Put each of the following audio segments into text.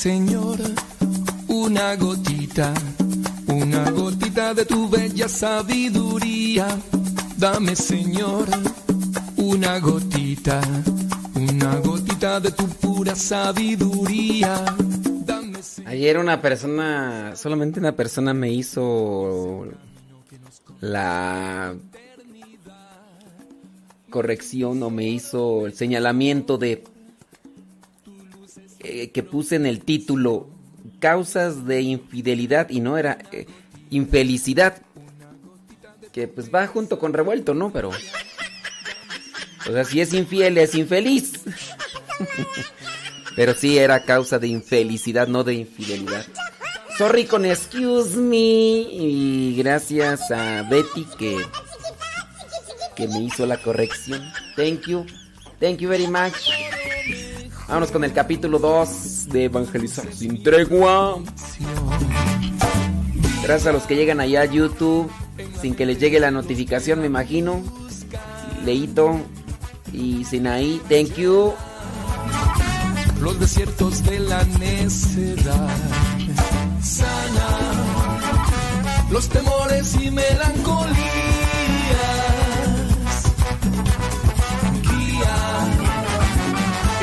Dame, Señor, una gotita, una gotita de tu bella sabiduría. Dame, Señor, una gotita, una gotita de tu pura sabiduría. Ayer una persona, solamente una persona me hizo la corrección o me hizo el señalamiento de eh, que puse en el título causas de infidelidad y no era eh, infelicidad que pues va junto con revuelto, ¿no? Pero o sea, si es infiel es infeliz. Pero sí era causa de infelicidad, no de infidelidad. Sorry con excuse me. Y gracias a Betty que, que me hizo la corrección. Thank you. Thank you very much. Vámonos con el capítulo 2 de Evangelizar sin tregua. Gracias a los que llegan allá a YouTube sin que les llegue la notificación, me imagino. Leito y Sinaí, thank you los desiertos de la necedad. Sana los temores y melancolías.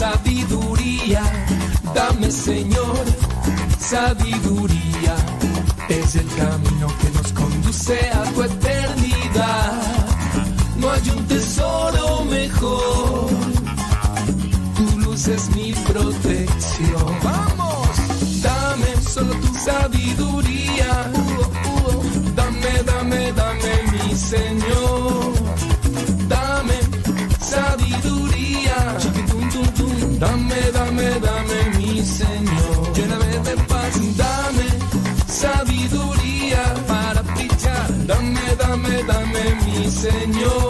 Sabiduría. Dame, Señor, sabiduría. Es el camino que nos conduce a tu eternidad. No hay un tesoro mejor. Tu luz es mi protección. Vamos, dame solo tu sabiduría. Mi Señor.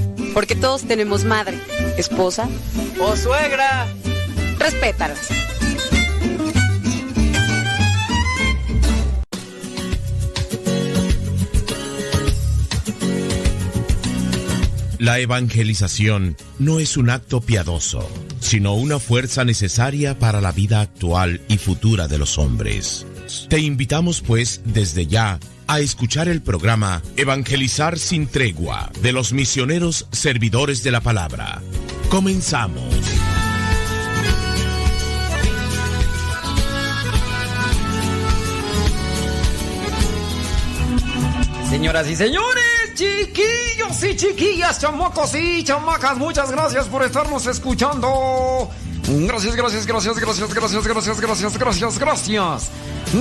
Porque todos tenemos madre, esposa o suegra. Respétalas. La evangelización no es un acto piadoso, sino una fuerza necesaria para la vida actual y futura de los hombres. Te invitamos pues desde ya a escuchar el programa Evangelizar sin tregua de los misioneros servidores de la palabra. Comenzamos. Señoras y señores, chiquillos y chiquillas, chamacos y chamacas, muchas gracias por estarnos escuchando. Gracias, gracias, gracias, gracias, gracias, gracias, gracias, gracias, gracias.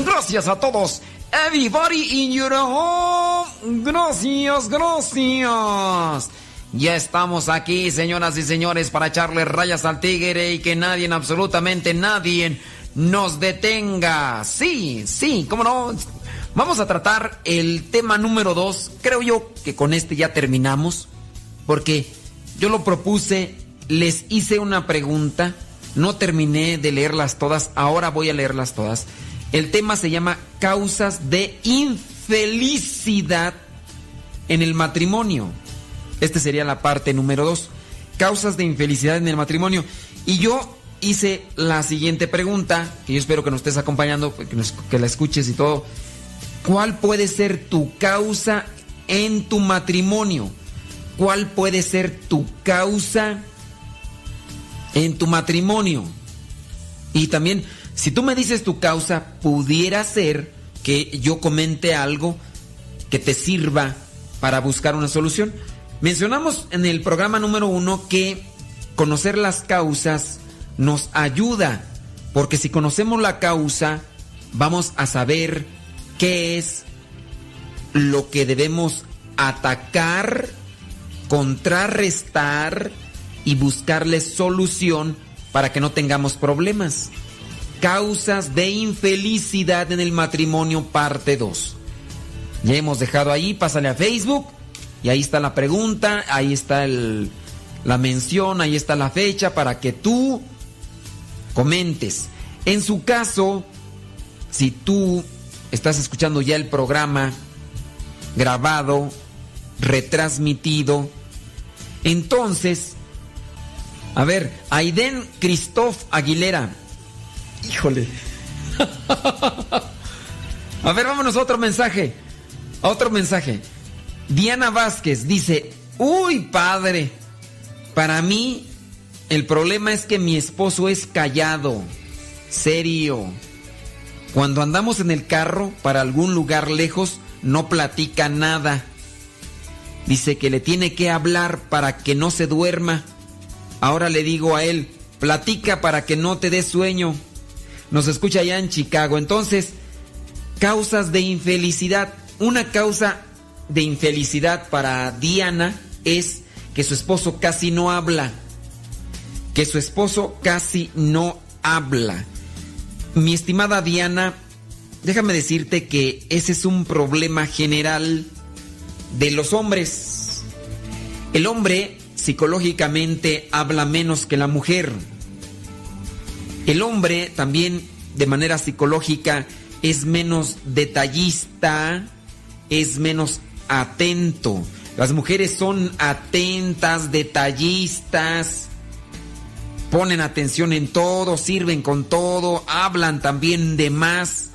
Gracias a todos. Everybody in your home. Gracias, gracias. Ya estamos aquí, señoras y señores, para echarle rayas al tigre y que nadie, absolutamente nadie, nos detenga. Sí, sí, cómo no. Vamos a tratar el tema número dos. Creo yo que con este ya terminamos, porque yo lo propuse, les hice una pregunta, no terminé de leerlas todas, ahora voy a leerlas todas. El tema se llama causas de infelicidad en el matrimonio. Esta sería la parte número dos. Causas de infelicidad en el matrimonio. Y yo hice la siguiente pregunta, que yo espero que nos estés acompañando, que, nos, que la escuches y todo. ¿Cuál puede ser tu causa en tu matrimonio? ¿Cuál puede ser tu causa en tu matrimonio? Y también, si tú me dices tu causa, pudiera ser que yo comente algo que te sirva para buscar una solución. Mencionamos en el programa número uno que conocer las causas nos ayuda, porque si conocemos la causa, vamos a saber qué es lo que debemos atacar, contrarrestar y buscarle solución para que no tengamos problemas. Causas de infelicidad en el matrimonio, parte 2. Ya hemos dejado ahí, pásale a Facebook y ahí está la pregunta, ahí está la mención, ahí está la fecha para que tú comentes. En su caso, si tú estás escuchando ya el programa grabado, retransmitido, entonces, a ver, Aiden Christoph Aguilera. Híjole. a ver, vámonos a otro mensaje. A otro mensaje. Diana Vázquez dice, uy padre, para mí el problema es que mi esposo es callado, serio. Cuando andamos en el carro para algún lugar lejos, no platica nada. Dice que le tiene que hablar para que no se duerma. Ahora le digo a él, platica para que no te dé sueño. Nos escucha allá en Chicago. Entonces, causas de infelicidad. Una causa de infelicidad para Diana es que su esposo casi no habla. Que su esposo casi no habla. Mi estimada Diana, déjame decirte que ese es un problema general de los hombres. El hombre psicológicamente habla menos que la mujer. El hombre también de manera psicológica es menos detallista, es menos atento. Las mujeres son atentas, detallistas, ponen atención en todo, sirven con todo, hablan también de más.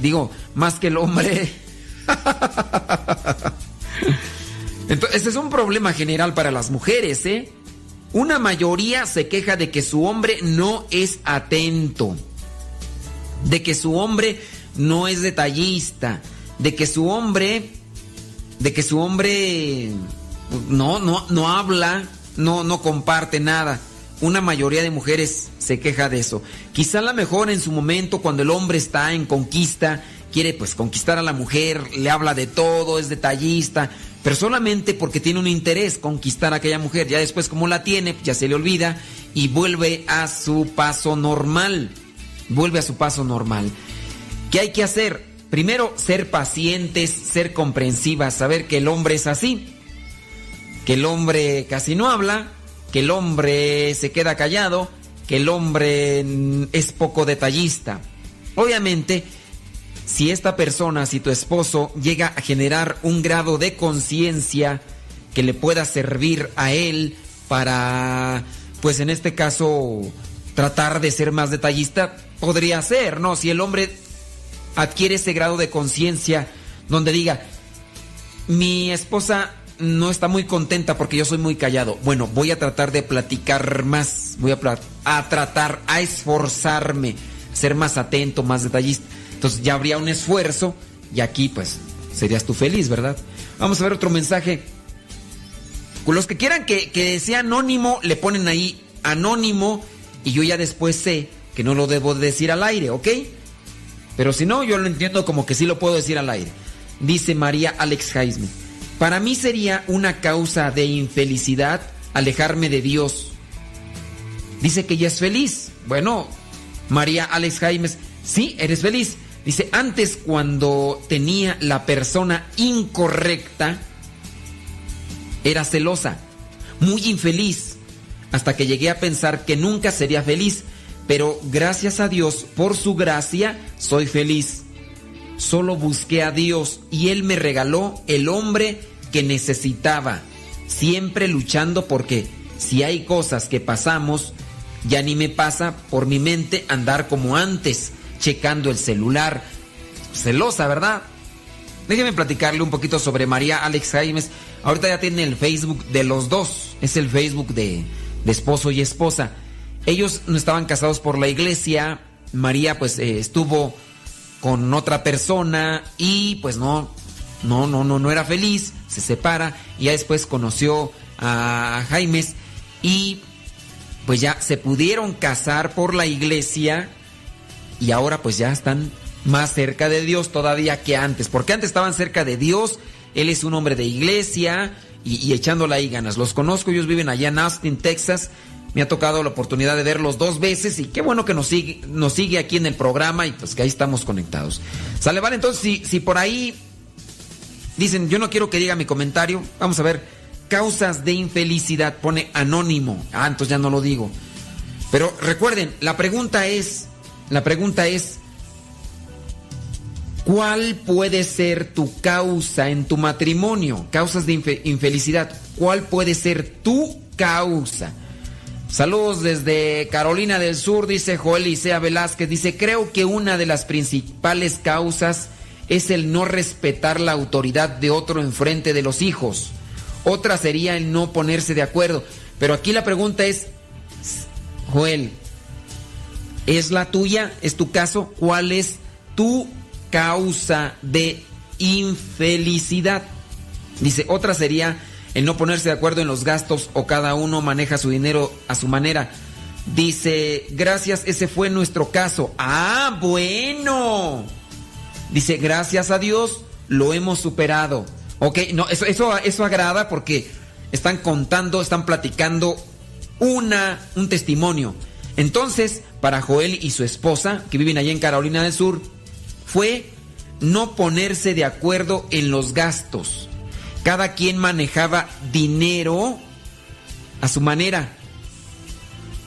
Digo, más que el hombre. Entonces, es un problema general para las mujeres, ¿eh? Una mayoría se queja de que su hombre no es atento, de que su hombre no es detallista, de que su hombre, de que su hombre no, no, no habla, no, no comparte nada. Una mayoría de mujeres se queja de eso. Quizá la mejor en su momento cuando el hombre está en conquista, quiere pues conquistar a la mujer, le habla de todo, es detallista, pero solamente porque tiene un interés conquistar a aquella mujer. Ya después como la tiene, ya se le olvida y vuelve a su paso normal. Vuelve a su paso normal. ¿Qué hay que hacer? Primero, ser pacientes, ser comprensivas, saber que el hombre es así, que el hombre casi no habla, que el hombre se queda callado, que el hombre es poco detallista. Obviamente, si esta persona, si tu esposo llega a generar un grado de conciencia que le pueda servir a él para, pues en este caso, tratar de ser más detallista, podría ser, ¿no? Si el hombre adquiere ese grado de conciencia donde diga, mi esposa no está muy contenta porque yo soy muy callado. Bueno, voy a tratar de platicar más, voy a, a tratar, a esforzarme, ser más atento, más detallista. Entonces ya habría un esfuerzo y aquí pues serías tú feliz, ¿verdad? Vamos a ver otro mensaje. Los que quieran que, que sea anónimo, le ponen ahí anónimo y yo ya después sé que no lo debo decir al aire, ¿ok? Pero si no, yo lo entiendo como que sí lo puedo decir al aire. Dice María Alex Jaime. Para mí sería una causa de infelicidad alejarme de Dios. Dice que ella es feliz. Bueno, María Alex Jaimes, sí, eres feliz. Dice, antes cuando tenía la persona incorrecta, era celosa, muy infeliz, hasta que llegué a pensar que nunca sería feliz, pero gracias a Dios, por su gracia, soy feliz. Solo busqué a Dios y Él me regaló el hombre que necesitaba, siempre luchando porque si hay cosas que pasamos, ya ni me pasa por mi mente andar como antes checando el celular. Celosa, ¿verdad? Déjeme platicarle un poquito sobre María Alex Jaimes. Ahorita ya tiene el Facebook de los dos. Es el Facebook de, esposo y esposa. Ellos no estaban casados por la iglesia. María pues eh, estuvo con otra persona y pues no, no, no, no, no era feliz. Se separa y ya después conoció a Jaimes y pues ya se pudieron casar por la iglesia y ahora pues ya están más cerca de Dios todavía que antes, porque antes estaban cerca de Dios, Él es un hombre de iglesia y, y echándola ahí ganas. Los conozco, ellos viven allá en Austin, Texas. Me ha tocado la oportunidad de verlos dos veces y qué bueno que nos sigue, nos sigue aquí en el programa y pues que ahí estamos conectados. Sale, vale, entonces si, si por ahí dicen yo no quiero que diga mi comentario, vamos a ver, causas de infelicidad, pone anónimo. Ah, entonces ya no lo digo. Pero recuerden, la pregunta es, la pregunta es, ¿cuál puede ser tu causa en tu matrimonio? Causas de infelicidad. ¿Cuál puede ser tu causa? Saludos desde Carolina del Sur, dice Joel Isea Velázquez. Dice, creo que una de las principales causas es el no respetar la autoridad de otro en frente de los hijos. Otra sería el no ponerse de acuerdo. Pero aquí la pregunta es, Joel, ¿Es la tuya? ¿Es tu caso? ¿Cuál es tu causa de infelicidad? Dice, otra sería el no ponerse de acuerdo en los gastos o cada uno maneja su dinero a su manera. Dice, gracias, ese fue nuestro caso. Ah, bueno. Dice, gracias a Dios lo hemos superado. Ok, no, eso, eso, eso agrada porque están contando, están platicando una, un testimonio. Entonces, para Joel y su esposa, que viven allá en Carolina del Sur, fue no ponerse de acuerdo en los gastos. Cada quien manejaba dinero a su manera.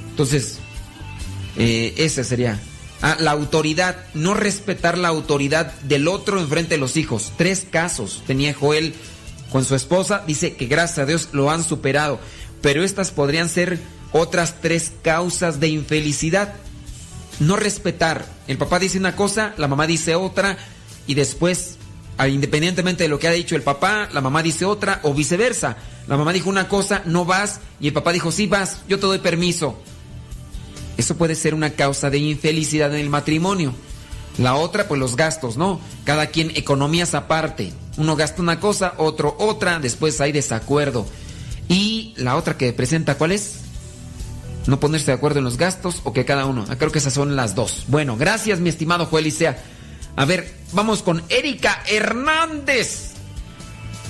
Entonces, eh, esa sería. Ah, la autoridad, no respetar la autoridad del otro enfrente de los hijos. Tres casos tenía Joel con su esposa. Dice que gracias a Dios lo han superado. Pero estas podrían ser otras tres causas de infelicidad. No respetar. El papá dice una cosa, la mamá dice otra y después, independientemente de lo que ha dicho el papá, la mamá dice otra o viceversa. La mamá dijo una cosa, no vas y el papá dijo, sí vas, yo te doy permiso. Eso puede ser una causa de infelicidad en el matrimonio. La otra, pues los gastos, ¿no? Cada quien economías aparte. Uno gasta una cosa, otro otra, después hay desacuerdo. Y la otra que presenta, ¿cuál es? No ponerse de acuerdo en los gastos o que cada uno. Ah, creo que esas son las dos. Bueno, gracias mi estimado Joel Isea. A ver, vamos con Erika Hernández.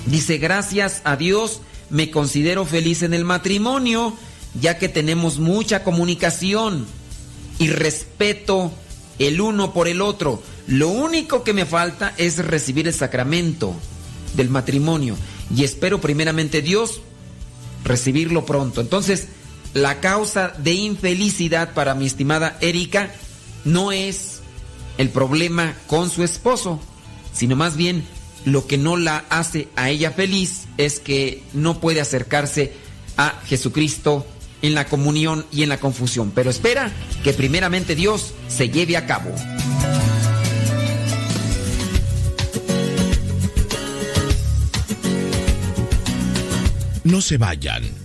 Dice, gracias a Dios me considero feliz en el matrimonio ya que tenemos mucha comunicación y respeto el uno por el otro. Lo único que me falta es recibir el sacramento del matrimonio y espero primeramente Dios recibirlo pronto. Entonces, la causa de infelicidad para mi estimada Erika no es el problema con su esposo, sino más bien lo que no la hace a ella feliz es que no puede acercarse a Jesucristo en la comunión y en la confusión. Pero espera que primeramente Dios se lleve a cabo. No se vayan.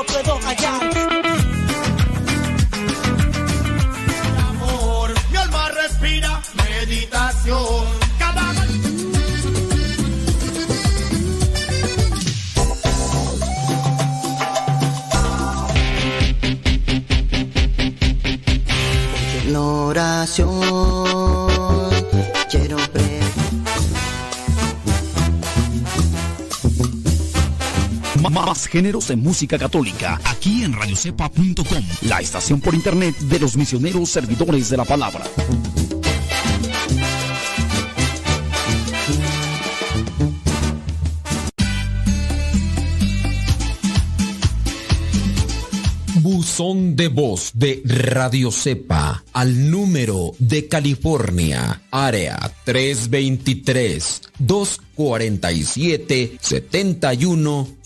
Lo puedo hallar. Más géneros de música católica aquí en radiocepa.com, la estación por internet de los misioneros servidores de la palabra. Buzón de voz de Radio Cepa al número de California, área 323 247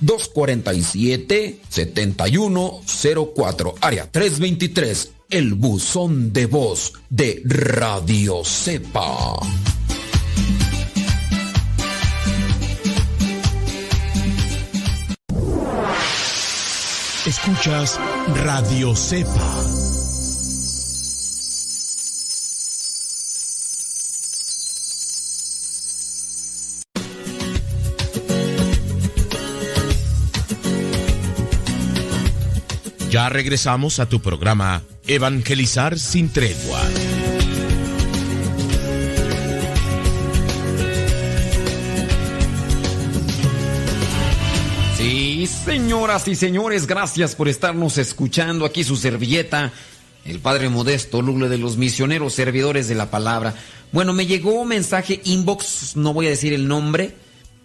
247-7104, área 323, el buzón de voz de Radio Cepa. Escuchas Radio Cepa. Ya regresamos a tu programa Evangelizar sin tregua. Sí, señoras y señores, gracias por estarnos escuchando aquí su servilleta, el Padre Modesto, Lugle de los misioneros servidores de la palabra. Bueno, me llegó un mensaje inbox, no voy a decir el nombre.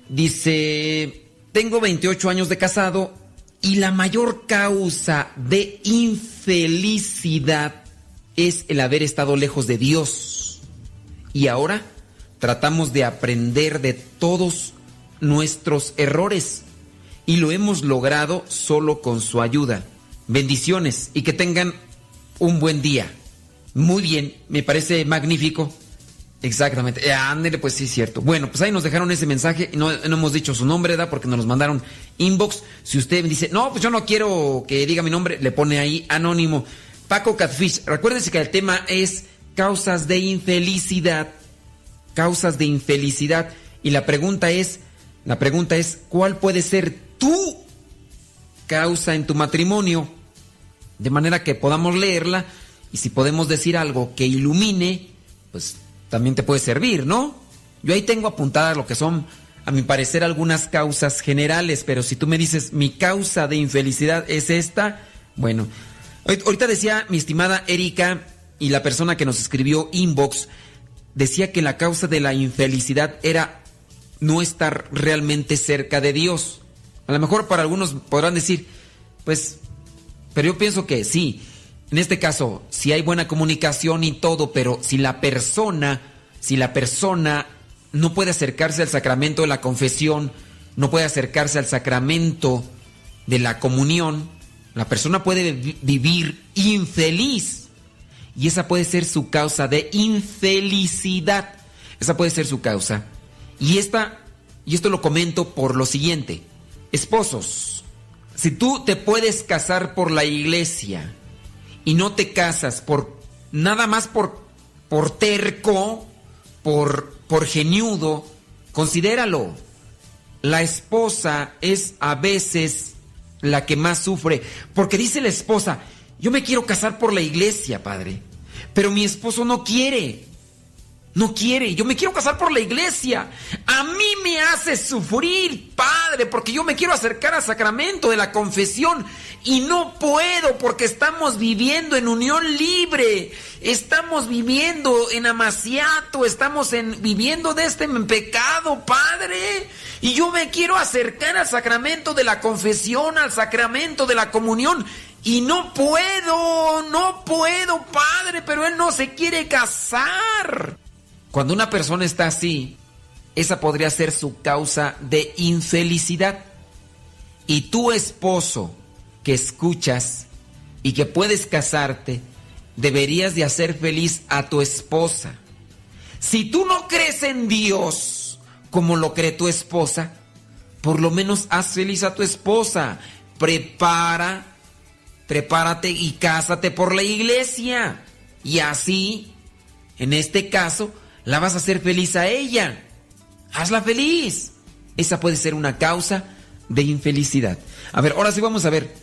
Dice, tengo 28 años de casado y la mayor causa de infelicidad es el haber estado lejos de Dios. Y ahora tratamos de aprender de todos nuestros errores y lo hemos logrado solo con su ayuda. Bendiciones y que tengan un buen día. Muy bien, me parece magnífico. Exactamente. Eh, ándele, pues sí, cierto. Bueno, pues ahí nos dejaron ese mensaje. No, no hemos dicho su nombre, ¿verdad? Porque nos los mandaron inbox. Si usted me dice, no, pues yo no quiero que diga mi nombre, le pone ahí anónimo. Paco Catfish. Recuérdense que el tema es causas de infelicidad. Causas de infelicidad. Y la pregunta es, la pregunta es, ¿cuál puede ser tu causa en tu matrimonio? De manera que podamos leerla y si podemos decir algo que ilumine, pues también te puede servir, ¿no? Yo ahí tengo apuntadas lo que son, a mi parecer, algunas causas generales, pero si tú me dices, mi causa de infelicidad es esta, bueno, ahorita decía mi estimada Erika y la persona que nos escribió inbox, decía que la causa de la infelicidad era no estar realmente cerca de Dios. A lo mejor para algunos podrán decir, pues, pero yo pienso que sí, en este caso, si hay buena comunicación y todo, pero si la persona, si la persona no puede acercarse al sacramento de la confesión, no puede acercarse al sacramento de la comunión, la persona puede vivir infeliz. Y esa puede ser su causa de infelicidad. Esa puede ser su causa. Y esta, y esto lo comento por lo siguiente. Esposos, si tú te puedes casar por la iglesia, y no te casas por nada más por, por terco, por, por geniudo, considéralo. La esposa es a veces la que más sufre, porque dice la esposa, yo me quiero casar por la iglesia, padre, pero mi esposo no quiere. No quiere, yo me quiero casar por la iglesia. A mí me hace sufrir, Padre, porque yo me quiero acercar al sacramento de la confesión y no puedo porque estamos viviendo en unión libre. Estamos viviendo en amaciato, estamos en, viviendo de este pecado, Padre. Y yo me quiero acercar al sacramento de la confesión, al sacramento de la comunión. Y no puedo, no puedo, Padre, pero Él no se quiere casar. Cuando una persona está así, esa podría ser su causa de infelicidad. Y tu esposo que escuchas y que puedes casarte, deberías de hacer feliz a tu esposa. Si tú no crees en Dios como lo cree tu esposa, por lo menos haz feliz a tu esposa. Prepara, prepárate y cásate por la iglesia. Y así, en este caso, la vas a hacer feliz a ella. Hazla feliz. Esa puede ser una causa de infelicidad. A ver, ahora sí vamos a ver.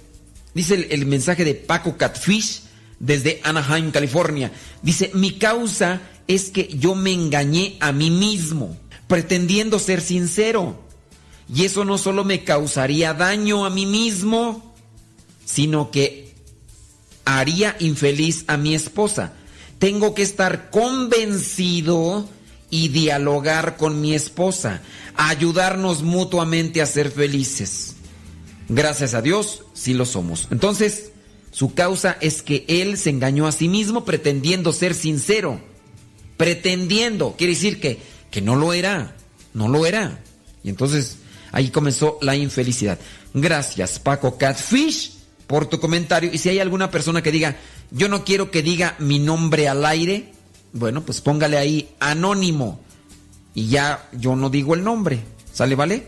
Dice el, el, mensaje de Paco Catfish desde Anaheim, California. Dice, mi causa es que yo me engañé a mí mismo, pretendiendo ser sincero. Y eso no solo me causaría daño a mí mismo, sino que haría infeliz a mi esposa tengo que estar convencido y dialogar con mi esposa, ayudarnos mutuamente a ser felices. Gracias a Dios, sí lo somos. Entonces, su causa es que él se engañó a sí mismo pretendiendo ser sincero. Pretendiendo, quiere decir que, que no lo era, no lo era. Y entonces ahí comenzó la infelicidad. Gracias, Paco Catfish, por tu comentario. Y si hay alguna persona que diga, yo no quiero que diga mi nombre al aire, bueno, pues póngale ahí anónimo. Y ya yo no digo el nombre. ¿Sale, vale?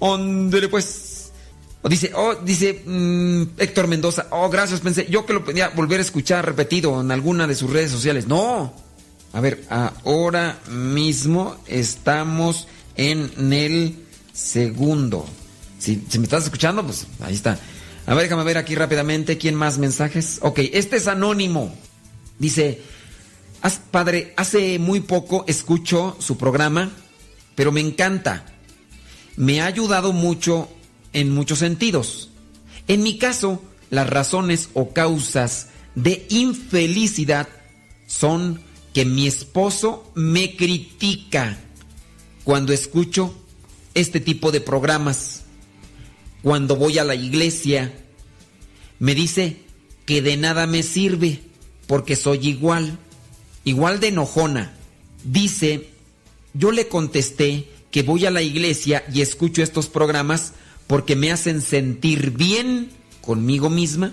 Óndele pues. O dice, oh, dice mm, Héctor Mendoza, oh, gracias, pensé, yo que lo podía volver a escuchar repetido en alguna de sus redes sociales. No. A ver, ahora mismo estamos en el segundo. Si, si me estás escuchando, pues ahí está. A ver, déjame ver aquí rápidamente quién más mensajes. Ok, este es anónimo. Dice, padre, hace muy poco escucho su programa, pero me encanta. Me ha ayudado mucho en muchos sentidos. En mi caso, las razones o causas de infelicidad son que mi esposo me critica cuando escucho este tipo de programas. Cuando voy a la iglesia, me dice que de nada me sirve porque soy igual, igual de enojona. Dice, yo le contesté que voy a la iglesia y escucho estos programas porque me hacen sentir bien conmigo misma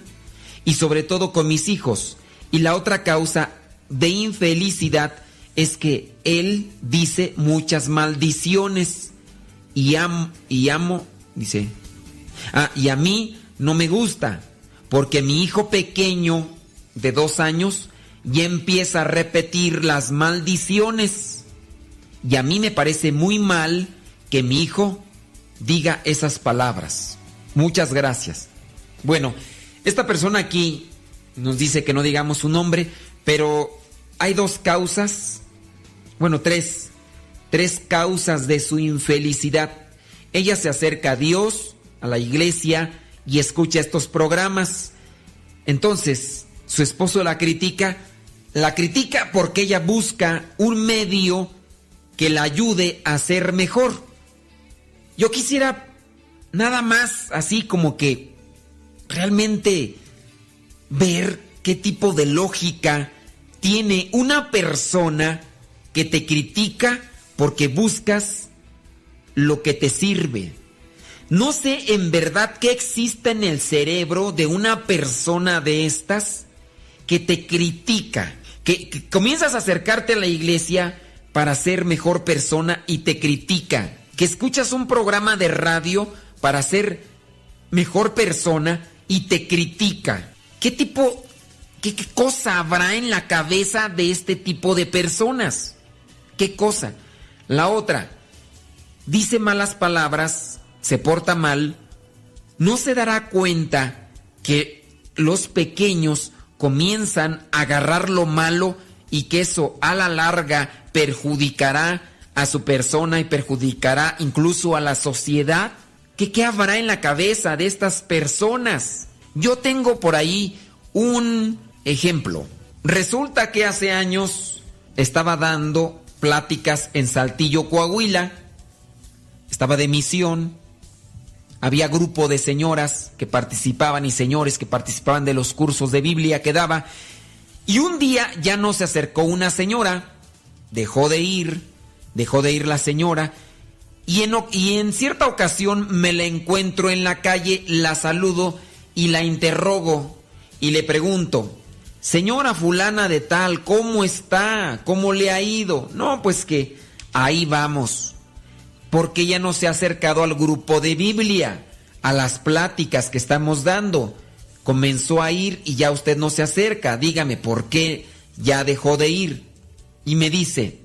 y sobre todo con mis hijos. Y la otra causa de infelicidad es que él dice muchas maldiciones y amo, y amo, dice, ah, y a mí no me gusta porque mi hijo pequeño de dos años ya empieza a repetir las maldiciones. Y a mí me parece muy mal que mi hijo diga esas palabras. Muchas gracias. Bueno, esta persona aquí nos dice que no digamos su nombre, pero hay dos causas, bueno, tres, tres causas de su infelicidad. Ella se acerca a Dios, a la iglesia, y escucha estos programas. Entonces, su esposo la critica, la critica porque ella busca un medio que la ayude a ser mejor. Yo quisiera nada más así como que realmente ver qué tipo de lógica tiene una persona que te critica porque buscas lo que te sirve. No sé en verdad qué existe en el cerebro de una persona de estas que te critica, que, comienzas a acercarte a la iglesia para ser mejor persona y te critica, que escuchas un programa de radio para ser mejor persona y te critica. ¿Qué tipo, qué cosa habrá en la cabeza de este tipo de personas? ¿Qué cosa? La otra, dice malas palabras se porta mal, no se dará cuenta que los pequeños comienzan a agarrar lo malo y que eso a la larga perjudicará a su persona y perjudicará incluso a la sociedad? ¿Qué, qué habrá en la cabeza de estas personas? Yo tengo por ahí un ejemplo. Resulta que hace años estaba dando pláticas en Saltillo, Coahuila. Estaba de misión había grupo de señoras que participaban y señores que participaban de los cursos de Biblia que daba. Y un día ya no se acercó una señora, dejó de ir, dejó de ir la señora. Y en, en cierta ocasión me la encuentro en la calle, la saludo y la interrogo y le pregunto, señora fulana de tal, ¿cómo está? ¿Cómo le ha ido? No, pues que ahí vamos porque ya no se ha acercado al grupo de Biblia, a las pláticas que estamos dando. Comenzó a ir y ya usted no se acerca. Dígame, ¿por qué ya dejó de ir? Y me dice,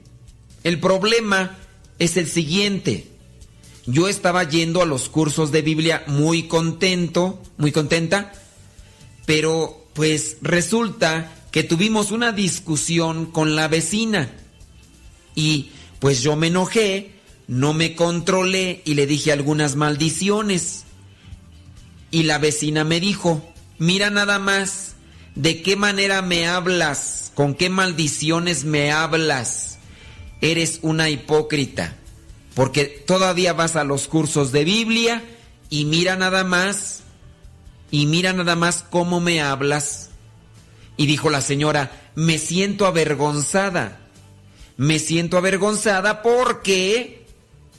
el problema es el siguiente. Yo estaba yendo a los cursos de Biblia muy contento, muy contenta, pero pues resulta que tuvimos una discusión con la vecina y pues yo me enojé no me controlé y le dije algunas maldiciones. Y la vecina me dijo, mira nada más, ¿de qué manera me hablas? ¿Con qué maldiciones me hablas? Eres una hipócrita, porque todavía vas a los cursos de Biblia y mira nada más, y mira nada más cómo me hablas. Y dijo la señora, me siento avergonzada. Me siento avergonzada porque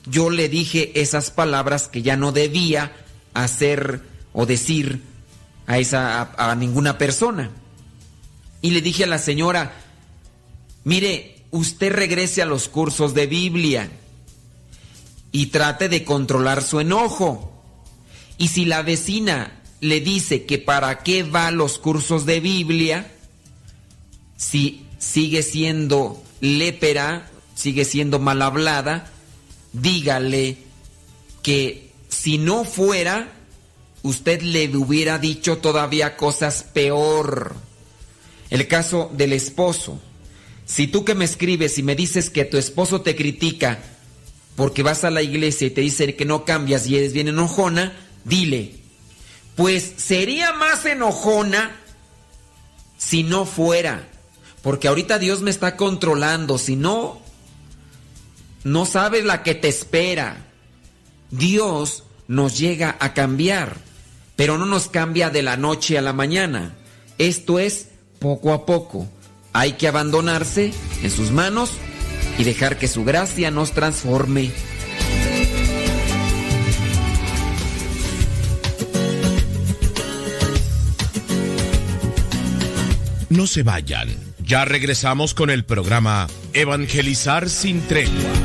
yo le dije esas palabras que ya no debía hacer o decir a esa a, ninguna persona. Y le dije a la señora, mire, usted regrese a los cursos de Biblia y trate de controlar su enojo. Y si la vecina le dice que para qué va a los cursos de Biblia, si sigue siendo lépera, sigue siendo mal hablada, dígale que si no fuera, usted le hubiera dicho todavía cosas peor. El caso del esposo. Si tú que me escribes y me dices que tu esposo te critica porque vas a la iglesia y te dice que no cambias y eres bien enojona, dile, pues sería más enojona si no fuera, Porque ahorita Dios me está controlando. Si no, no sabes la que te espera. Dios nos llega a cambiar, pero no nos cambia de la noche a la mañana. Esto es poco a poco. Hay que abandonarse en sus manos y dejar que su gracia nos transforme. No se vayan. Ya regresamos con el programa Evangelizar sin tregua.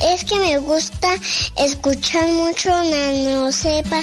Es que me gusta escuchar mucho Nano Sepa.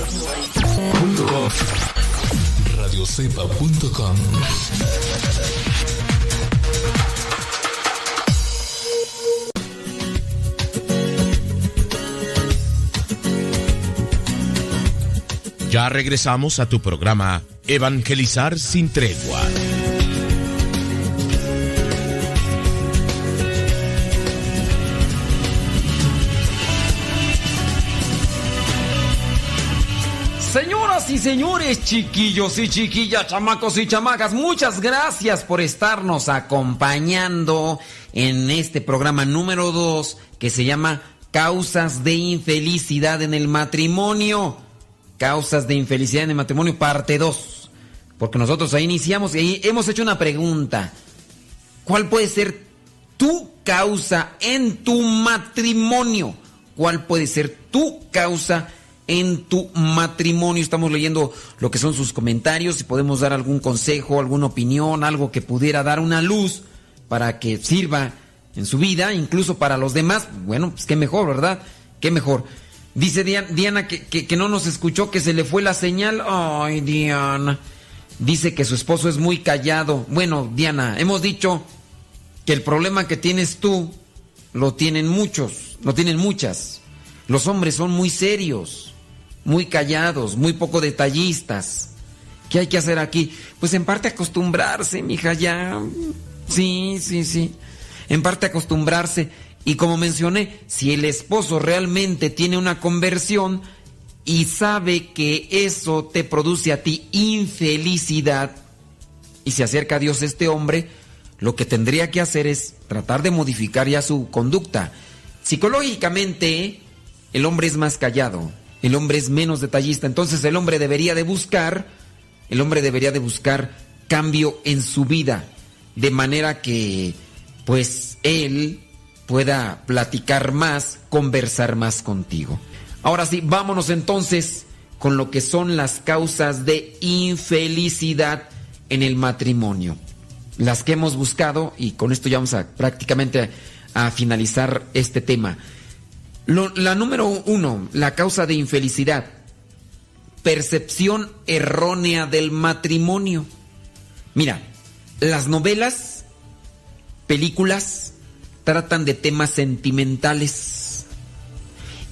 Radiocepa.com Ya regresamos a tu programa Evangelizar sin tregua. Señores, chiquillos y chiquillas, chamacos y chamacas, muchas gracias por estarnos acompañando en este programa número 2 que se llama Causas de infelicidad en el matrimonio. Causas de infelicidad en el matrimonio, parte 2. Porque nosotros ahí iniciamos y ahí hemos hecho una pregunta. ¿Cuál puede ser tu causa en tu matrimonio? ¿Cuál puede ser tu causa en tu matrimonio? Estamos leyendo lo que son sus comentarios, si podemos dar algún consejo, alguna opinión, algo que pudiera dar una luz para que sirva en su vida, incluso para los demás. Bueno, pues qué mejor, ¿verdad? Qué mejor. Dice Diana, que, que, no nos escuchó, que se le fue la señal. Ay, Diana. Dice que su esposo es muy callado. Bueno, Diana, hemos dicho que el problema que tienes tú lo tienen muchos, lo tienen muchas. Los hombres son muy serios, muy callados, muy poco detallistas. ¿Qué hay que hacer aquí? Pues en parte acostumbrarse, mija, ya. Sí, sí, sí. En parte acostumbrarse. Y como mencioné, si el esposo realmente tiene una conversión y sabe que eso te produce a ti infelicidad y se acerca a Dios este hombre, lo que tendría que hacer es tratar de modificar ya su conducta. Psicológicamente, el hombre es más callado, el hombre es menos detallista, entonces el hombre debería de buscar, el hombre debería de buscar cambio en su vida, de manera que pues él pueda platicar más, conversar más contigo. Ahora sí, vámonos entonces con lo que son las causas de infelicidad en el matrimonio. Las que hemos buscado, y con esto ya vamos a prácticamente a, finalizar este tema. La número uno, la causa de infelicidad. Percepción errónea del matrimonio. Mira, las novelas, películas, tratan de temas sentimentales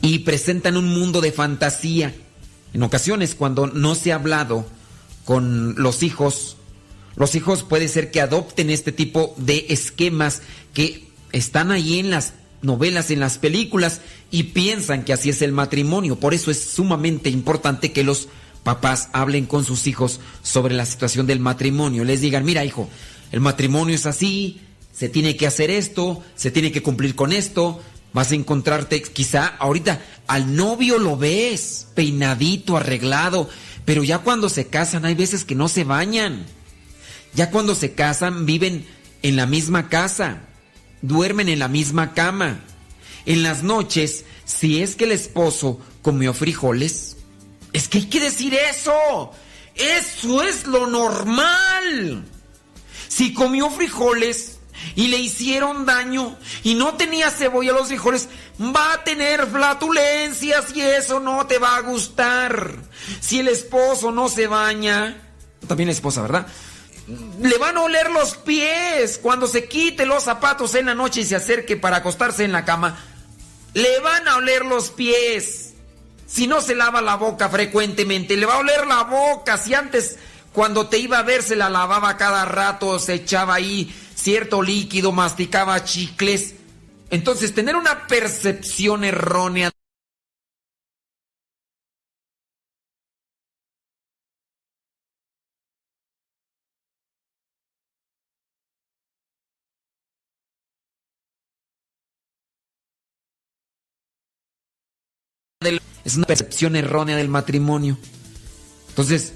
y presentan un mundo de fantasía. En ocasiones, cuando no se ha hablado con los hijos, los hijos puede ser que adopten este tipo de esquemas que están ahí en las novelas, en las películas y piensan que así es el matrimonio. Por eso es sumamente importante que los papás hablen con sus hijos sobre la situación del matrimonio. Les digan, mira hijo, el matrimonio es así, se tiene que hacer esto, se tiene que cumplir con esto. Vas a encontrarte, quizá ahorita al novio lo ves, peinadito, arreglado, pero ya cuando se casan hay veces que no se bañan. Ya cuando se casan viven en la misma casa, duermen en la misma cama. En las noches, si es que el esposo comió frijoles, es que hay que decir eso. Eso es lo normal. Si comió frijoles y le hicieron daño y no tenía cebolla los frijoles, va a tener flatulencias y eso no te va a gustar. Si el esposo no se baña, también la esposa, ¿verdad? Le van a oler los pies cuando se quite los zapatos en la noche y se acerque para acostarse en la cama. Le van a oler los pies. Si no se lava la boca frecuentemente, le va a oler la boca. Si antes, cuando te iba a ver, se la lavaba cada rato, se echaba ahí cierto líquido, masticaba chicles. Entonces, tener una percepción errónea es una percepción errónea del matrimonio. Entonces,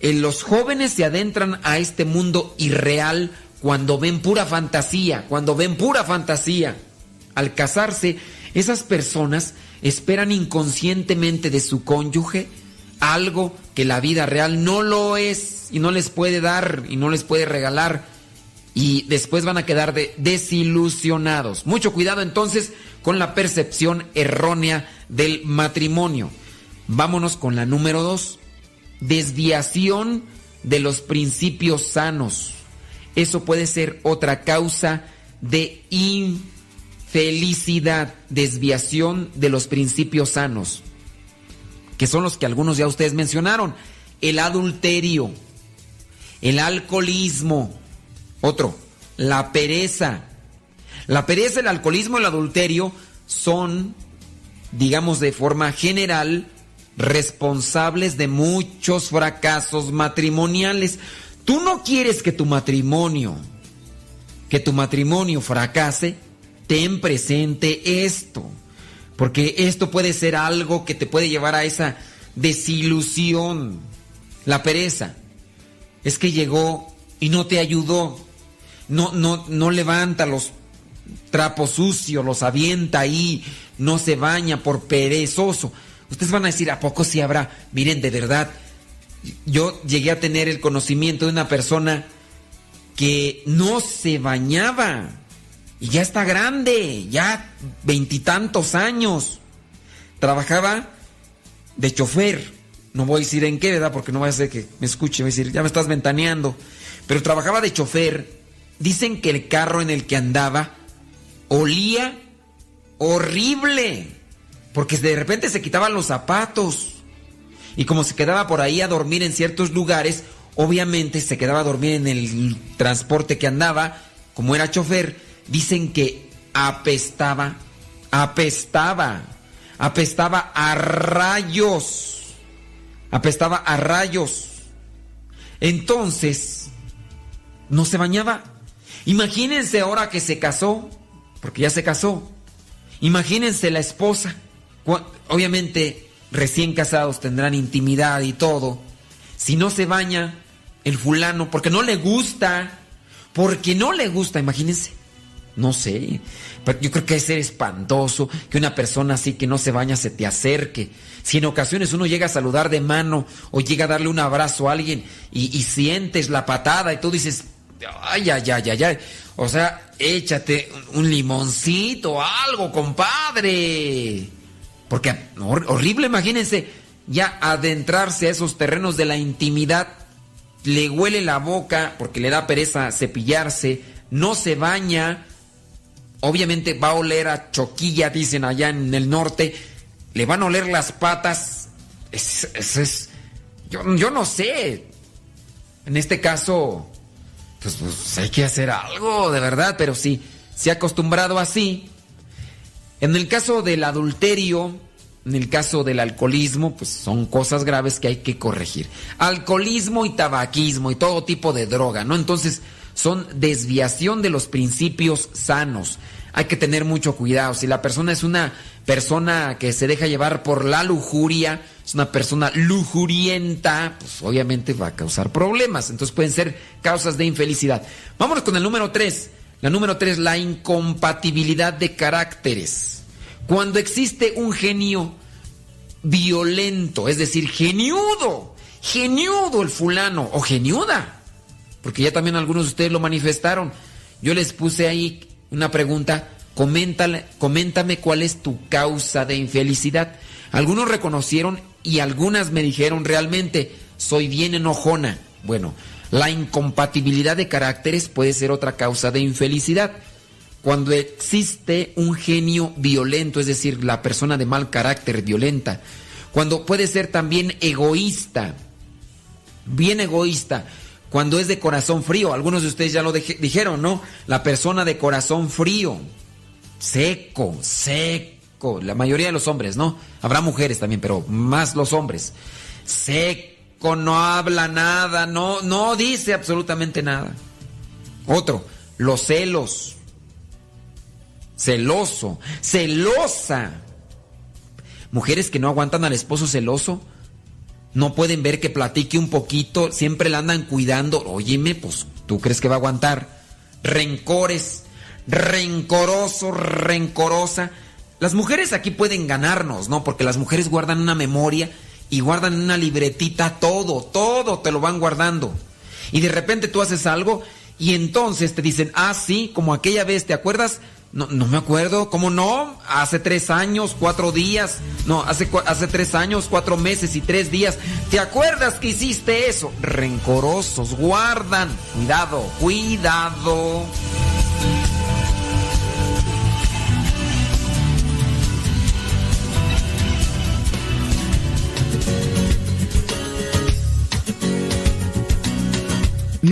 en los jóvenes se adentran a este mundo irreal cuando ven pura fantasía, cuando ven pura fantasía. Al casarse, esas personas esperan inconscientemente de su cónyuge algo que la vida real no lo es y no les puede dar y no les puede regalar y después van a quedar de desilusionados. Mucho cuidado entonces con la percepción errónea del matrimonio. Vámonos con la número dos. Desviación de los principios sanos. Eso puede ser otra causa de infelicidad, desviación de los principios sanos, que son los que algunos ya ustedes mencionaron. El adulterio, el alcoholismo, otro, la pereza. La pereza, el alcoholismo, el adulterio son, digamos de forma general, responsables de muchos fracasos matrimoniales. Tú no quieres que tu matrimonio, que tu matrimonio fracase, ten presente esto, porque esto puede ser algo que te puede llevar a esa desilusión. La pereza es que llegó y no te ayudó, no, no, no levanta los trapos sucios, los avienta ahí, no se baña por perezoso. Ustedes van a decir, ¿a poco sí habrá? Miren, de verdad, yo llegué a tener el conocimiento de una persona que no se bañaba y ya está grande, ya veintitantos años. Trabajaba de chofer, no voy a decir en qué, ¿verdad? Porque no voy a ser que me escuche, voy a decir, ya me estás ventaneando. Pero trabajaba de chofer. Dicen que el carro en el que andaba olía horrible, porque de repente se quitaban los zapatos. Y como se quedaba por ahí a dormir en ciertos lugares, obviamente se quedaba a dormir en el transporte que andaba, como era chofer, dicen que apestaba, apestaba, apestaba a rayos, apestaba a rayos. Entonces, no se bañaba. Imagínense ahora que se casó, porque ya se casó. Imagínense la esposa. Obviamente, recién casados tendrán intimidad y todo. Si no se baña el fulano, porque no le gusta, porque no le gusta, imagínense. No sé, pero yo creo que es ser espantoso que una persona así que no se baña se te acerque. Si en ocasiones uno llega a saludar de mano o llega a darle un abrazo a alguien y, y sientes la patada y tú dices, ay, ay, ay, ay, ay. O sea, échate un limoncito, algo, compadre. Porque horrible, imagínense, ya adentrarse a esos terrenos de la intimidad, le huele la boca porque le da pereza cepillarse, no se baña, obviamente va a oler a choquilla, dicen allá en el norte, le van a oler las patas, es, es, yo, yo no sé, en este caso pues, pues, hay que hacer algo, de verdad, pero sí, se ha acostumbrado así. En el caso del adulterio, en el caso del alcoholismo, pues son cosas graves que hay que corregir. Alcoholismo y tabaquismo y todo tipo de droga, ¿no? Entonces, son desviación de los principios sanos. Hay que tener mucho cuidado. Si la persona es una persona que se deja llevar por la lujuria, es una persona lujurienta, pues obviamente va a causar problemas. Entonces pueden ser causas de infelicidad. Vámonos con el número 3. La número 3, la incompatibilidad de caracteres. Cuando existe un genio violento, es decir, geniudo, geniudo el fulano o geniuda, porque ya también algunos de ustedes lo manifestaron. Yo les puse ahí una pregunta, coméntale, coméntame cuál es tu causa de infelicidad. Algunos reconocieron y algunas me dijeron realmente, soy bien enojona. Bueno, la incompatibilidad de caracteres puede ser otra causa de infelicidad. Cuando existe un genio violento, es decir, la persona de mal carácter violenta. Cuando puede ser también egoísta, bien egoísta. Cuando es de corazón frío, algunos de ustedes ya lo dijeron, ¿no? La persona de corazón frío, seco, seco. La mayoría de los hombres, ¿no? Habrá mujeres también, pero más los hombres. Seco, no habla nada, no, no dice absolutamente nada. Otro, los celos celoso, celosa. Mujeres que no aguantan al esposo celoso, no pueden ver que platique un poquito, siempre la andan cuidando. Óyeme, pues, ¿tú crees que va a aguantar? Rencores, rencoroso, rencorosa. Las mujeres aquí pueden ganarnos, ¿no? Porque las mujeres guardan una memoria y guardan una libretita todo, todo te lo van guardando. Y de repente tú haces algo y entonces te dicen, ah, sí, como aquella vez, ¿te acuerdas? No, no me acuerdo, ¿cómo no? Hace tres años, cuatro días. No, hace, hace tres años, cuatro meses y tres días. ¿Te acuerdas que hiciste eso? Rencorosos, guardan. Cuidado, cuidado.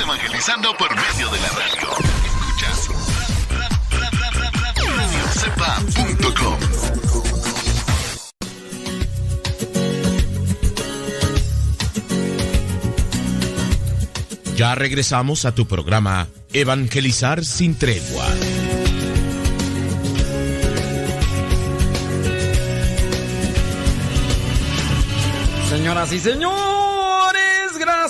Evangelizando por medio de la radio. Escuchas radiocepa.com. Ya regresamos a tu programa Evangelizar sin tregua. Señoras y señores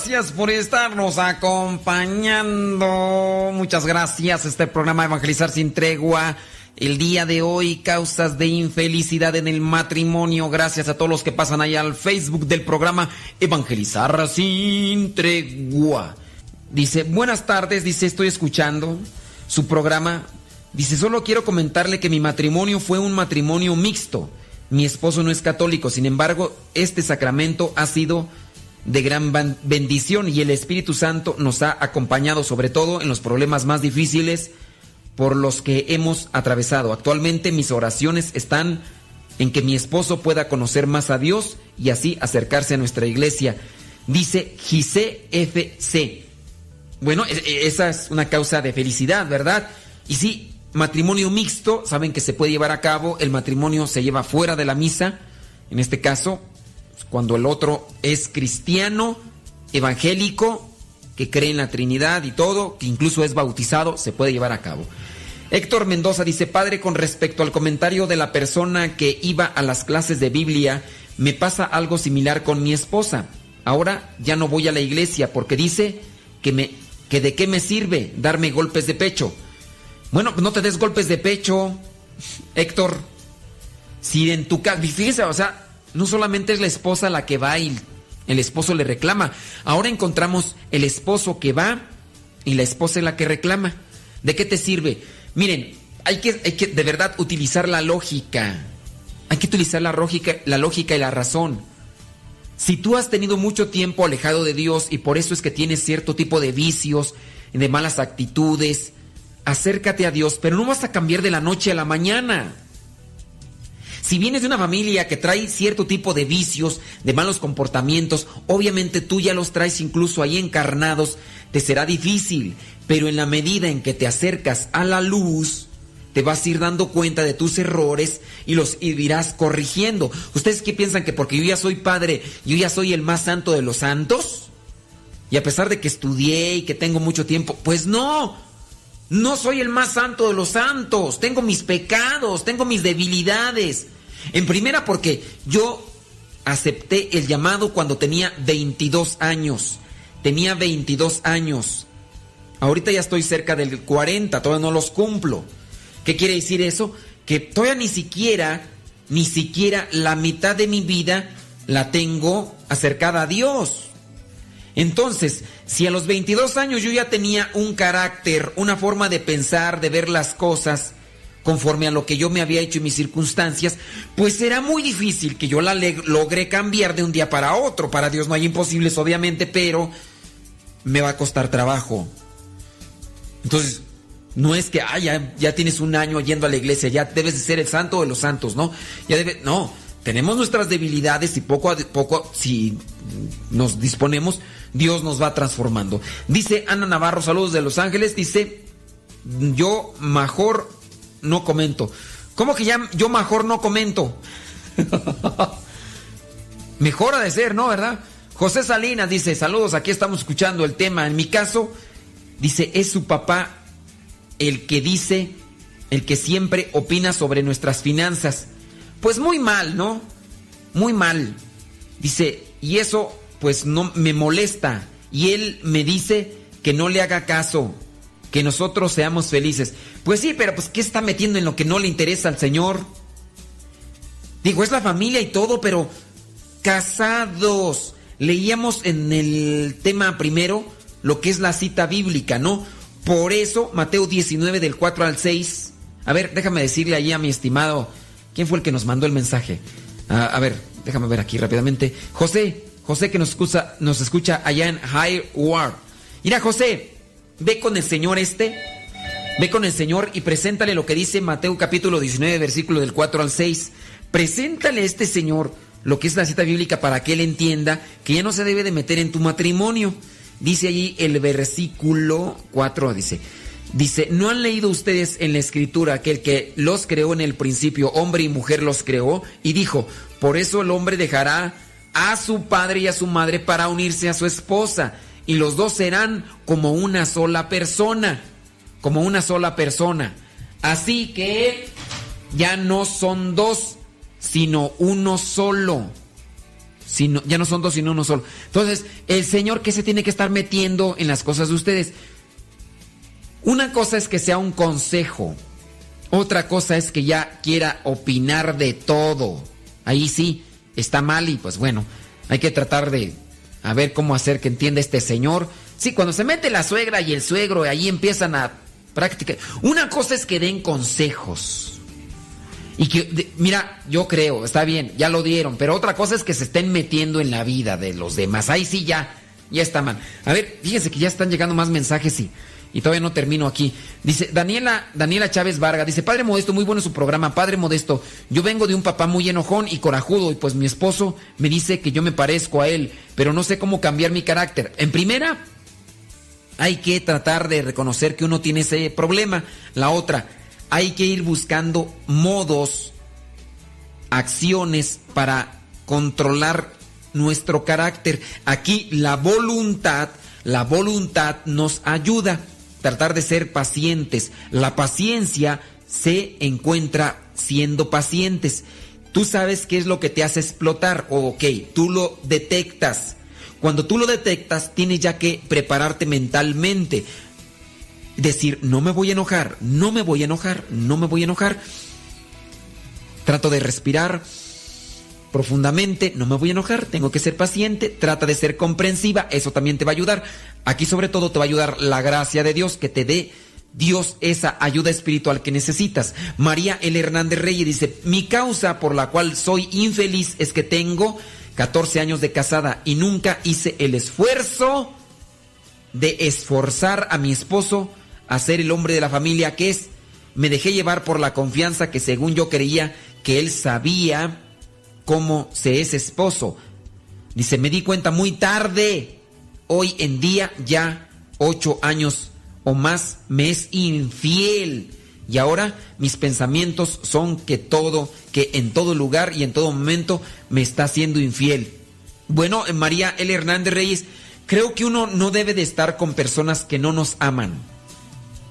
gracias por estarnos acompañando. Muchas gracias. Este programa Evangelizar sin tregua. El día de hoy, causas de infelicidad en el matrimonio. Gracias a todos los que pasan ahí al Facebook del programa Evangelizar sin tregua. Dice, buenas tardes, dice, estoy escuchando su programa. Dice, solo quiero comentarle que mi matrimonio fue un matrimonio mixto. Mi esposo no es católico, sin embargo, este sacramento ha sido de gran bendición y el Espíritu Santo nos ha acompañado sobre todo en los problemas más difíciles por los que hemos atravesado. Actualmente mis oraciones están en que mi esposo pueda conocer más a Dios y así acercarse a nuestra iglesia. Dice Gise FC. Bueno, e, e, esa es una causa de felicidad, ¿verdad? Y sí, matrimonio mixto, saben que se puede llevar a cabo, el matrimonio se lleva fuera de la misa, en este caso, cuando el otro es cristiano, evangélico, que cree en la Trinidad y todo, que incluso es bautizado, se puede llevar a cabo. Héctor Mendoza dice, padre, con respecto al comentario de la persona que iba a las clases de Biblia, me pasa algo similar con mi esposa. Ahora ya no voy a la iglesia porque dice que, me, que de qué me sirve darme golpes de pecho. Bueno, no te des golpes de pecho, Héctor. Si en tu casa, fíjese, o sea, no solamente es la esposa la que va y el esposo le reclama. Ahora encontramos el esposo que va y la esposa es la que reclama. ¿De qué te sirve? Miren, hay que, hay que de verdad utilizar la lógica. Hay que utilizar la lógica, la lógica y la razón. Si tú has tenido mucho tiempo alejado de Dios y por eso es que tienes cierto tipo de vicios, de malas actitudes, acércate a Dios, pero no vas a cambiar de la noche a la mañana. Si vienes de una familia que trae cierto tipo de vicios, de malos comportamientos, obviamente tú ya los traes incluso ahí encarnados, te será difícil, pero en la medida en que te acercas a la luz, te vas a ir dando cuenta de tus errores y los irás corrigiendo. ¿Ustedes qué piensan que porque yo ya soy padre, yo ya soy el más santo de los santos? Y a pesar de que estudié y que tengo mucho tiempo, pues no, no soy el más santo de los santos, tengo mis pecados, tengo mis debilidades. En primera porque yo acepté el llamado cuando tenía 22 años. Tenía 22 años. Ahorita ya estoy cerca del 40, todavía no los cumplo. ¿Qué quiere decir eso? Que todavía ni siquiera, ni siquiera la mitad de mi vida la tengo acercada a Dios. Entonces, si a los 22 años yo ya tenía un carácter, una forma de pensar, de ver las cosas, conforme a lo que yo me había hecho y mis circunstancias, pues será muy difícil que yo la logre cambiar de un día para otro. Para Dios no hay imposibles, obviamente, pero me va a costar trabajo. Entonces, no es que, ah, ya, tienes un año yendo a la iglesia, ya debes de ser el santo de los santos, ¿no? Ya debe, no, tenemos nuestras debilidades y poco a poco, si nos disponemos, Dios nos va transformando. Dice Ana Navarro, saludos de Los Ángeles, dice, yo mejor no comento. ¿Cómo que ya yo mejor no comento? Mejor ha de ser, ¿no? ¿Verdad? José Salinas dice, saludos, aquí estamos escuchando el tema. En mi caso, Dice, es su papá el que dice, el que siempre opina sobre nuestras finanzas. Pues muy mal, ¿no? Muy mal. Dice, y eso pues no me molesta. Y él me dice que no le haga caso, que nosotros seamos felices. Pues sí, pero pues ¿qué está metiendo en lo que no le interesa al Señor? Digo, es la familia y todo, pero casados. Leíamos en el tema primero lo que es la cita bíblica, ¿no? Por eso, Mateo 19 del 4 al 6. A ver, déjame decirle allí a mi estimado, ¿quién fue el que nos mandó el mensaje? a ver, déjame ver aquí rápidamente. José, José que nos escucha, nos escucha allá en High Ward. Mira, José, ve con el Señor este, ve con el Señor y preséntale lo que dice Mateo capítulo 19, versículo del 4 al 6. Preséntale a este Señor lo que es la cita bíblica para que él entienda que ya no se debe de meter en tu matrimonio Dice allí el versículo 4, dice, dice, ¿no han leído ustedes en la escritura que el que los creó en el principio, hombre y mujer los creó? Y dijo, por eso el hombre dejará a su padre y a su madre para unirse a su esposa, y los dos serán como una sola persona, como una sola persona. Así que ya no son dos, sino uno solo ya no son dos, sino uno solo. Entonces, el Señor, ¿qué se tiene que estar metiendo en las cosas de ustedes? Una cosa es que sea un consejo. Otra cosa es que ya quiera opinar de todo. Ahí sí, está mal y pues bueno, hay que tratar de a ver cómo hacer que entienda este señor Sí, cuando se mete la suegra y el suegro, ahí empiezan a practicar. Una cosa es que den consejos. Y que, mira, yo creo, está bien, ya lo dieron, pero otra cosa es que se estén metiendo en la vida de los demás. Ahí sí ya, ya está mal. A ver, fíjense que ya están llegando más mensajes y, y todavía no termino aquí. Dice Daniela, Daniela Chávez Vargas, dice, Padre Modesto, muy bueno su programa, Padre Modesto, yo vengo de un papá muy enojón y corajudo y pues mi esposo me dice que yo me parezco a él, pero no sé cómo cambiar mi carácter. En primera, hay que tratar de reconocer que uno tiene ese problema. La otra, hay que ir buscando modos, acciones para controlar nuestro carácter. Aquí la voluntad, la voluntad nos ayuda. Tratar de ser pacientes. La paciencia se encuentra siendo pacientes. Tú sabes qué es lo que te hace explotar. Ok, tú lo detectas. Cuando tú lo detectas, tienes ya que prepararte mentalmente decir, no me voy a enojar, no me voy a enojar, no me voy a enojar. Trato de respirar profundamente, no me voy a enojar, tengo que ser paciente, trata de ser comprensiva, eso también te va a ayudar. Aquí sobre todo te va a ayudar la gracia de Dios, que te dé Dios esa ayuda espiritual que necesitas. María El Hernández Reyes dice, mi causa por la cual soy infeliz es que tengo 14 años de casada y nunca hice el esfuerzo de esforzar a mi esposo a ser el hombre de la familia que es. Me dejé llevar por la confianza que según yo creía que él sabía cómo se es esposo. Dice, me di cuenta muy tarde. Hoy en día ya ocho años o más me es infiel. Y ahora mis pensamientos son que todo, que en todo lugar y en todo momento me está siendo infiel. Bueno, María L. Hernández Reyes, creo que uno no debe de estar con personas que no nos aman.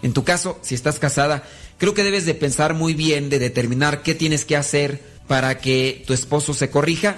En tu caso, si estás casada, creo que debes de pensar muy bien, de determinar qué tienes que hacer para que tu esposo se corrija,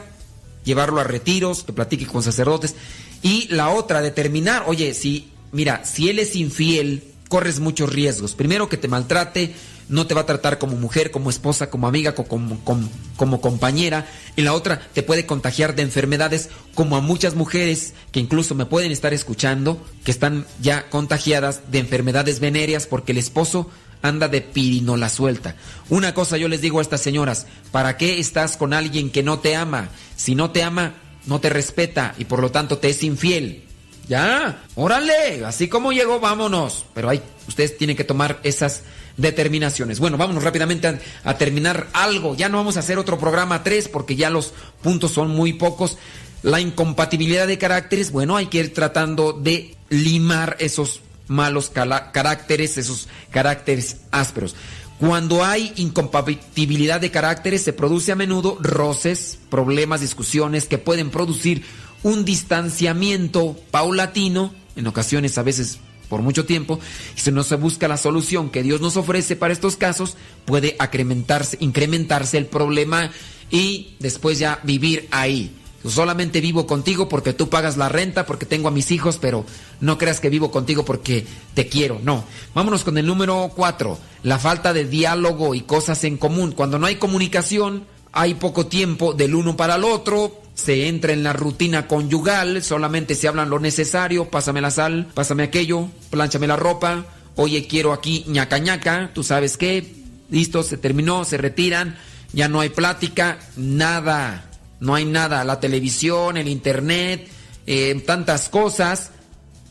llevarlo a retiros, que platique con sacerdotes. Y la otra, determinar, oye, si, mira, si él es infiel, corres muchos riesgos. Primero que te maltrate, no te va a tratar como mujer, como esposa, como amiga, como, como, como, compañera. Y la otra, te puede contagiar de enfermedades, como a muchas mujeres que incluso me pueden estar escuchando, que están ya contagiadas de enfermedades venéreas porque el esposo anda de pirinola suelta. Una cosa yo les digo a estas señoras, ¿para qué estás con alguien que no te ama? Si no te ama, no te respeta y por lo tanto te es infiel. Ya, órale, así como llegó, vámonos. Pero hay, ustedes tienen que tomar esas determinaciones. Bueno, vámonos rápidamente a, terminar algo. Ya no vamos a hacer otro programa 3 porque ya los puntos son muy pocos. La incompatibilidad de caracteres, bueno, hay que ir tratando de limar esos malos caracteres, esos caracteres ásperos. Cuando hay incompatibilidad de caracteres se produce a menudo roces, problemas, discusiones que pueden producir un distanciamiento paulatino, en ocasiones a veces por mucho tiempo, y si no se busca la solución que Dios nos ofrece para estos casos, puede incrementarse, incrementarse el problema y después ya vivir ahí. Solamente vivo contigo porque tú pagas la renta, porque tengo a mis hijos, pero no creas que vivo contigo porque te quiero. No. Vámonos con el número cuatro. La falta de diálogo y cosas en común. Cuando no hay comunicación, hay poco tiempo del uno para el otro, se entra en la rutina conyugal, solamente se hablan lo necesario, pásame la sal, pásame aquello, plánchame la ropa, oye quiero aquí ñaca ñaca, tú sabes qué, listo, se terminó, se retiran, ya no hay plática, nada, no hay nada, la televisión, el internet, eh, tantas cosas,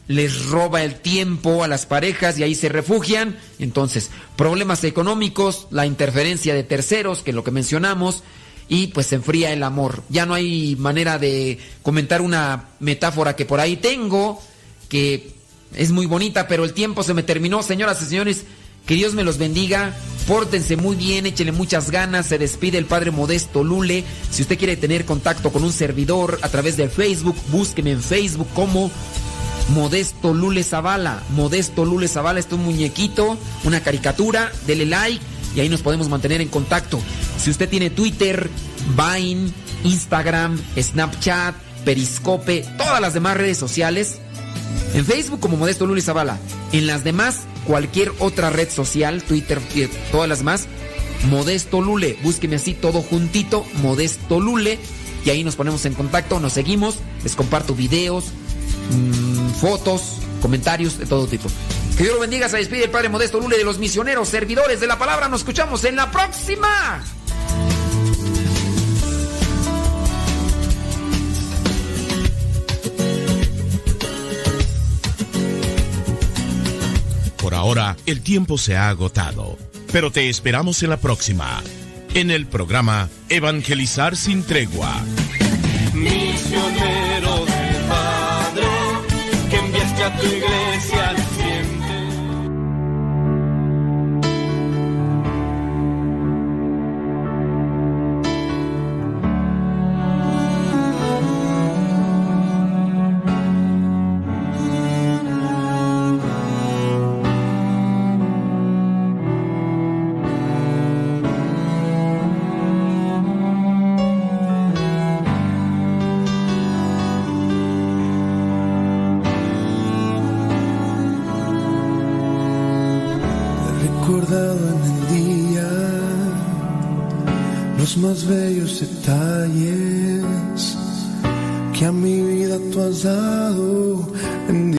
les roba el tiempo a las parejas y ahí se refugian. Entonces, problemas económicos, la interferencia de terceros, que es lo que mencionamos, y pues se enfría el amor. Ya no hay manera de comentar una metáfora que por ahí tengo, que es muy bonita, pero el tiempo se me terminó. Señoras y señores, que Dios me los bendiga. Pórtense muy bien, échenle muchas ganas. Se despide el Padre Modesto Lule. Si usted quiere tener contacto con un servidor a través de Facebook, búsqueme en Facebook como Modesto Lule Zavala. Modesto Lule Zavala, este es un muñequito, una caricatura. Dele like y ahí nos podemos mantener en contacto. Si usted tiene Twitter, Vine, Instagram, Snapchat, Periscope, todas las demás redes sociales, en Facebook como Modesto Lule Zavala, en las demás, cualquier otra red social, Twitter, eh, todas las más, Modesto Lule. Búsqueme así todo juntito, Modesto Lule. Y ahí nos ponemos en contacto, nos seguimos, les comparto videos, mm, fotos, comentarios de todo tipo. Que Dios lo bendiga, se despide el Padre Modesto Lule de los misioneros, servidores de la palabra. Nos escuchamos en la próxima. ahora el tiempo se ha agotado, pero te esperamos en la próxima, en el programa Evangelizar sin tregua.